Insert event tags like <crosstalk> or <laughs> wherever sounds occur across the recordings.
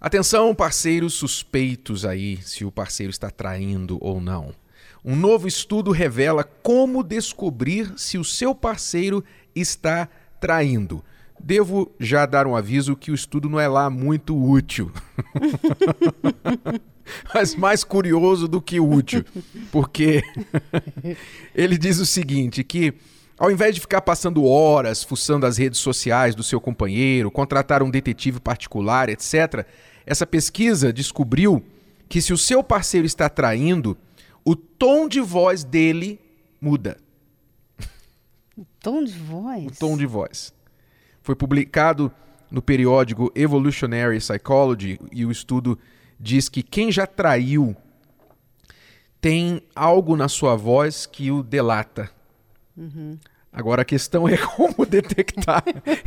Atenção, parceiros suspeitos aí, se o parceiro está traindo ou não. Um novo estudo revela como descobrir se o seu parceiro está traindo. Devo já dar um aviso que o estudo não é lá muito útil. <laughs> Mas mais curioso do que útil, porque <laughs> ele diz o seguinte, que ao invés de ficar passando horas fuçando as redes sociais do seu companheiro, contratar um detetive particular, etc., essa pesquisa descobriu que se o seu parceiro está traindo, o tom de voz dele muda. O tom de voz? O tom de voz. Foi publicado no periódico Evolutionary Psychology e o estudo diz que quem já traiu tem algo na sua voz que o delata. Uhum. Agora a questão é <laughs> como detectar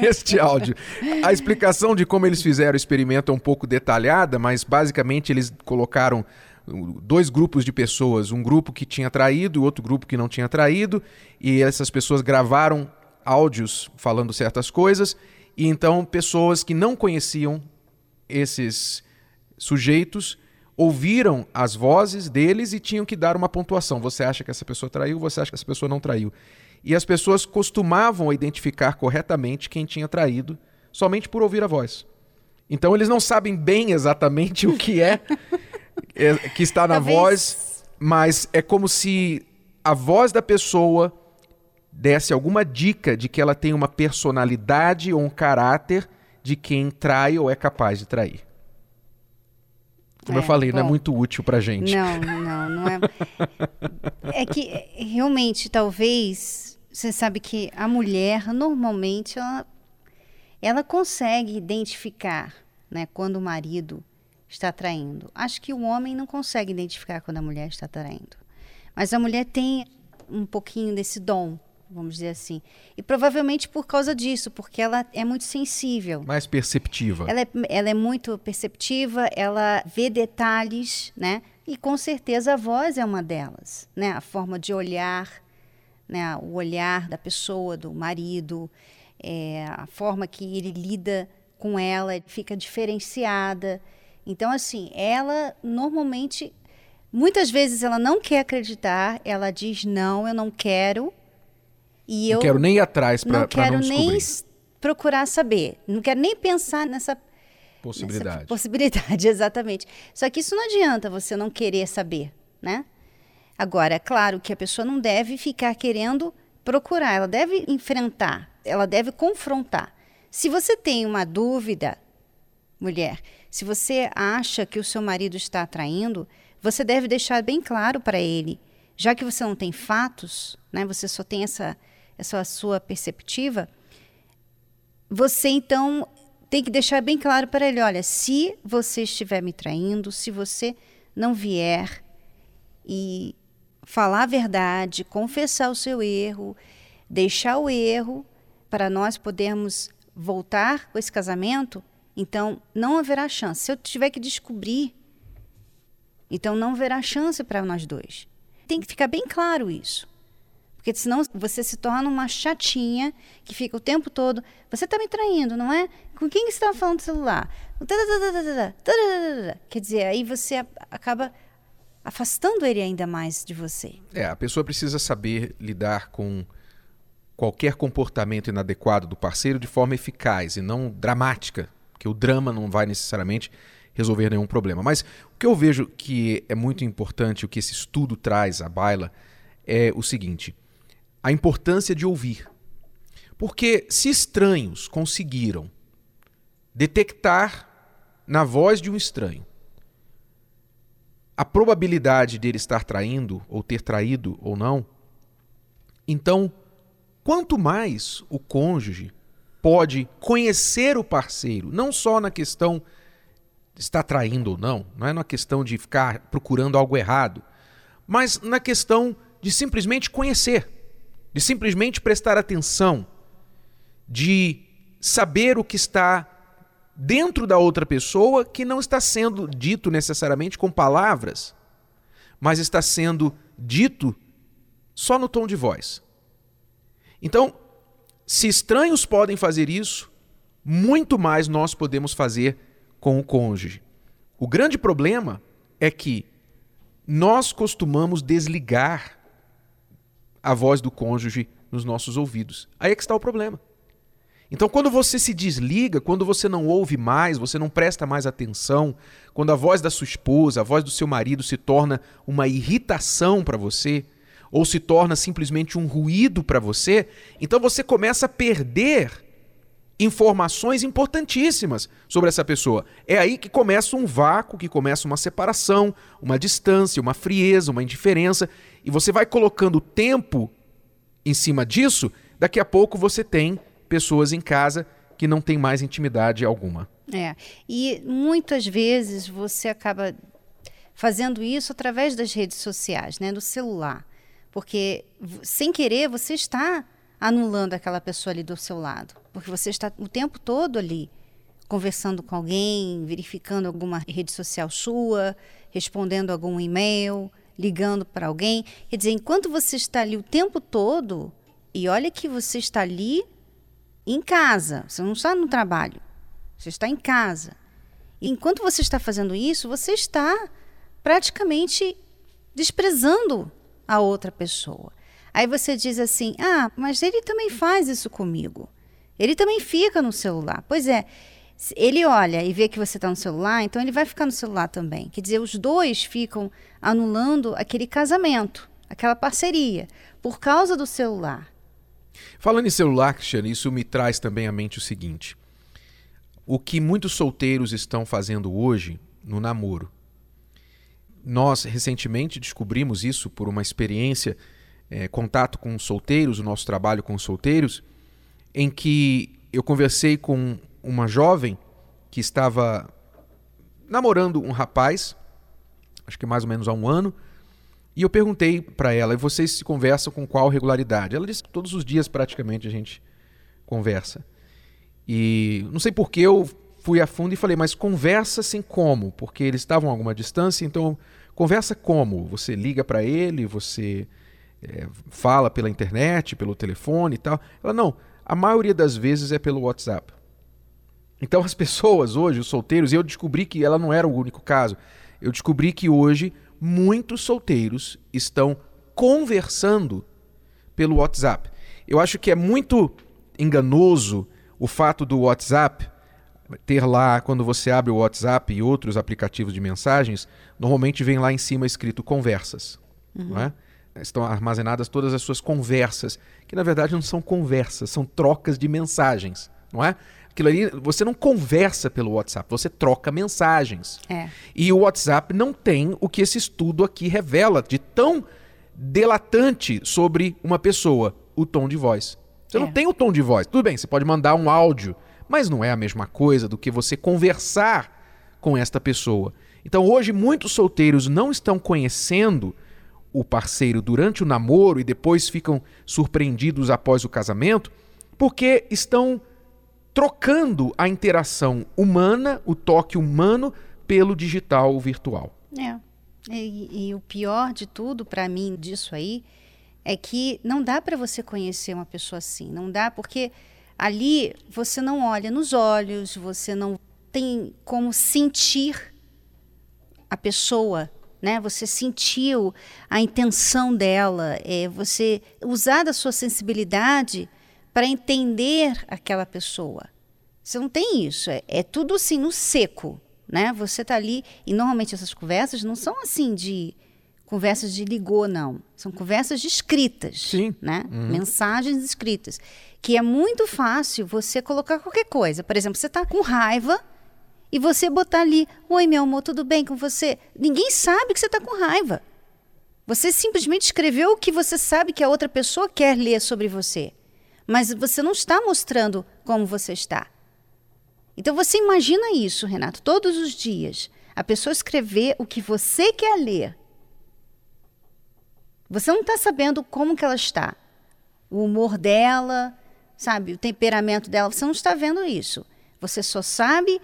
este áudio. A explicação de como eles fizeram o experimento é um pouco detalhada, mas basicamente eles colocaram dois grupos de pessoas, um grupo que tinha traído e outro grupo que não tinha traído, e essas pessoas gravaram áudios falando certas coisas, e então pessoas que não conheciam esses sujeitos ouviram as vozes deles e tinham que dar uma pontuação. Você acha que essa pessoa traiu, você acha que essa pessoa não traiu. E as pessoas costumavam identificar corretamente quem tinha traído somente por ouvir a voz. Então eles não sabem bem exatamente o que é, é que está na Talvez... voz, mas é como se a voz da pessoa desse alguma dica de que ela tem uma personalidade ou um caráter de quem trai ou é capaz de trair. Como é, eu falei, bom, não é muito útil pra gente. Não, não, não é. <laughs> é que realmente, talvez, você sabe que a mulher, normalmente, ela, ela consegue identificar né, quando o marido está traindo. Acho que o homem não consegue identificar quando a mulher está traindo. Mas a mulher tem um pouquinho desse dom vamos dizer assim. E provavelmente por causa disso, porque ela é muito sensível. Mais perceptiva. Ela é, ela é muito perceptiva, ela vê detalhes, né? E com certeza a voz é uma delas, né? A forma de olhar, né? O olhar da pessoa, do marido, é, a forma que ele lida com ela fica diferenciada. Então, assim, ela normalmente, muitas vezes ela não quer acreditar, ela diz não, eu não quero, e não eu quero nem ir atrás para não quero não nem procurar saber, não quero nem pensar nessa possibilidade. Nessa possibilidade, <laughs> exatamente. Só que isso não adianta você não querer saber, né? Agora, é claro que a pessoa não deve ficar querendo procurar, ela deve enfrentar, ela deve confrontar. Se você tem uma dúvida, mulher, se você acha que o seu marido está atraindo, você deve deixar bem claro para ele, já que você não tem fatos, né? Você só tem essa essa sua perceptiva, você então tem que deixar bem claro para ele: olha, se você estiver me traindo, se você não vier e falar a verdade, confessar o seu erro, deixar o erro para nós podermos voltar com esse casamento, então não haverá chance. Se eu tiver que descobrir, então não haverá chance para nós dois. Tem que ficar bem claro isso. Porque senão você se torna uma chatinha que fica o tempo todo. Você está me traindo, não é? Com quem você estava falando no celular? Quer dizer, aí você acaba afastando ele ainda mais de você. É, a pessoa precisa saber lidar com qualquer comportamento inadequado do parceiro de forma eficaz e não dramática, porque o drama não vai necessariamente resolver nenhum problema. Mas o que eu vejo que é muito importante, o que esse estudo traz à baila, é o seguinte: a importância de ouvir. Porque se estranhos conseguiram detectar na voz de um estranho a probabilidade dele estar traindo ou ter traído ou não, então quanto mais o cônjuge pode conhecer o parceiro, não só na questão de estar traindo ou não, não é na questão de ficar procurando algo errado, mas na questão de simplesmente conhecer de simplesmente prestar atenção, de saber o que está dentro da outra pessoa que não está sendo dito necessariamente com palavras, mas está sendo dito só no tom de voz. Então, se estranhos podem fazer isso, muito mais nós podemos fazer com o cônjuge. O grande problema é que nós costumamos desligar a voz do cônjuge nos nossos ouvidos. Aí é que está o problema. Então, quando você se desliga, quando você não ouve mais, você não presta mais atenção, quando a voz da sua esposa, a voz do seu marido se torna uma irritação para você, ou se torna simplesmente um ruído para você, então você começa a perder informações importantíssimas sobre essa pessoa. É aí que começa um vácuo, que começa uma separação, uma distância, uma frieza, uma indiferença, e você vai colocando tempo em cima disso, daqui a pouco você tem pessoas em casa que não têm mais intimidade alguma. É. E muitas vezes você acaba fazendo isso através das redes sociais, né, do celular. Porque sem querer você está anulando aquela pessoa ali do seu lado, porque você está o tempo todo ali conversando com alguém, verificando alguma rede social sua, respondendo algum e-mail, ligando para alguém. Quer dizer, enquanto você está ali o tempo todo, e olha que você está ali em casa, você não está no trabalho, você está em casa. Enquanto você está fazendo isso, você está praticamente desprezando a outra pessoa. Aí você diz assim: ah, mas ele também faz isso comigo. Ele também fica no celular. Pois é, ele olha e vê que você está no celular, então ele vai ficar no celular também. Quer dizer, os dois ficam anulando aquele casamento, aquela parceria, por causa do celular. Falando em celular, Cristiano, isso me traz também à mente o seguinte: o que muitos solteiros estão fazendo hoje no namoro. Nós recentemente descobrimos isso por uma experiência, é, contato com solteiros, o nosso trabalho com solteiros, em que eu conversei com uma jovem que estava namorando um rapaz, acho que mais ou menos há um ano, e eu perguntei para ela, e vocês se conversam com qual regularidade? Ela disse que todos os dias praticamente a gente conversa. E não sei por que eu fui a fundo e falei, mas conversa assim como? Porque eles estavam a alguma distância, então conversa como? Você liga para ele, você é, fala pela internet, pelo telefone e tal. Ela, não, a maioria das vezes é pelo WhatsApp. Então as <laughs> pessoas hoje, os solteiros, e eu descobri que ela não era o único caso, eu descobri que hoje muitos solteiros estão conversando pelo WhatsApp. Eu acho que é muito enganoso o fato do WhatsApp ter lá, quando você abre o WhatsApp e outros aplicativos de mensagens, normalmente vem lá em cima escrito conversas. Uhum. É? Estão armazenadas todas as suas conversas, que na verdade não são conversas, são trocas de mensagens, não é? Aquilo ali, você não conversa pelo WhatsApp, você troca mensagens. É. E o WhatsApp não tem o que esse estudo aqui revela de tão delatante sobre uma pessoa, o tom de voz. Você é. não tem o tom de voz. Tudo bem, você pode mandar um áudio, mas não é a mesma coisa do que você conversar com esta pessoa. Então hoje muitos solteiros não estão conhecendo o parceiro durante o namoro e depois ficam surpreendidos após o casamento, porque estão trocando a interação humana, o toque humano, pelo digital virtual. É. E, e o pior de tudo para mim disso aí é que não dá para você conhecer uma pessoa assim, não dá porque ali você não olha nos olhos, você não tem como sentir a pessoa, né? Você sentiu a intenção dela, é você usar da sua sensibilidade para entender aquela pessoa. Você não tem isso, é, é tudo assim no seco, né? Você está ali e normalmente essas conversas não são assim de conversas de ligou não, são conversas de escritas, Sim. né? Uhum. Mensagens escritas, que é muito fácil você colocar qualquer coisa. Por exemplo, você está com raiva e você botar ali, oi meu amor, tudo bem com você? Ninguém sabe que você está com raiva. Você simplesmente escreveu o que você sabe que a outra pessoa quer ler sobre você mas você não está mostrando como você está. Então você imagina isso, Renato, todos os dias. A pessoa escrever o que você quer ler. Você não está sabendo como que ela está. O humor dela, sabe, o temperamento dela, você não está vendo isso. Você só sabe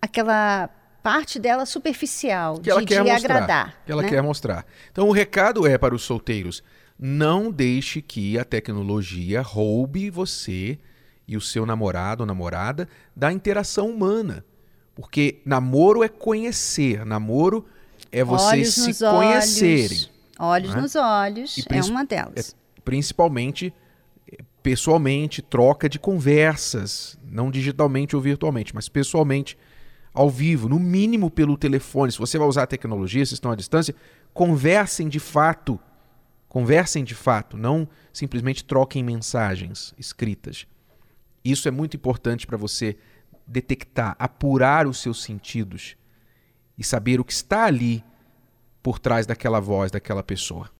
aquela parte dela superficial, que de, ela quer de mostrar, agradar. Que ela né? quer mostrar. Então o recado é para os solteiros não deixe que a tecnologia roube você e o seu namorado ou namorada da interação humana. Porque namoro é conhecer, namoro é vocês olhos se conhecerem. Olhos, olhos né? nos olhos E é uma delas. É, principalmente eh, pessoalmente, troca de conversas, não digitalmente ou virtualmente, mas pessoalmente, ao vivo, no mínimo pelo telefone. Se você vai usar a tecnologia, se estão à distância, conversem de fato. Conversem de fato, não simplesmente troquem mensagens escritas. Isso é muito importante para você detectar, apurar os seus sentidos e saber o que está ali por trás daquela voz daquela pessoa.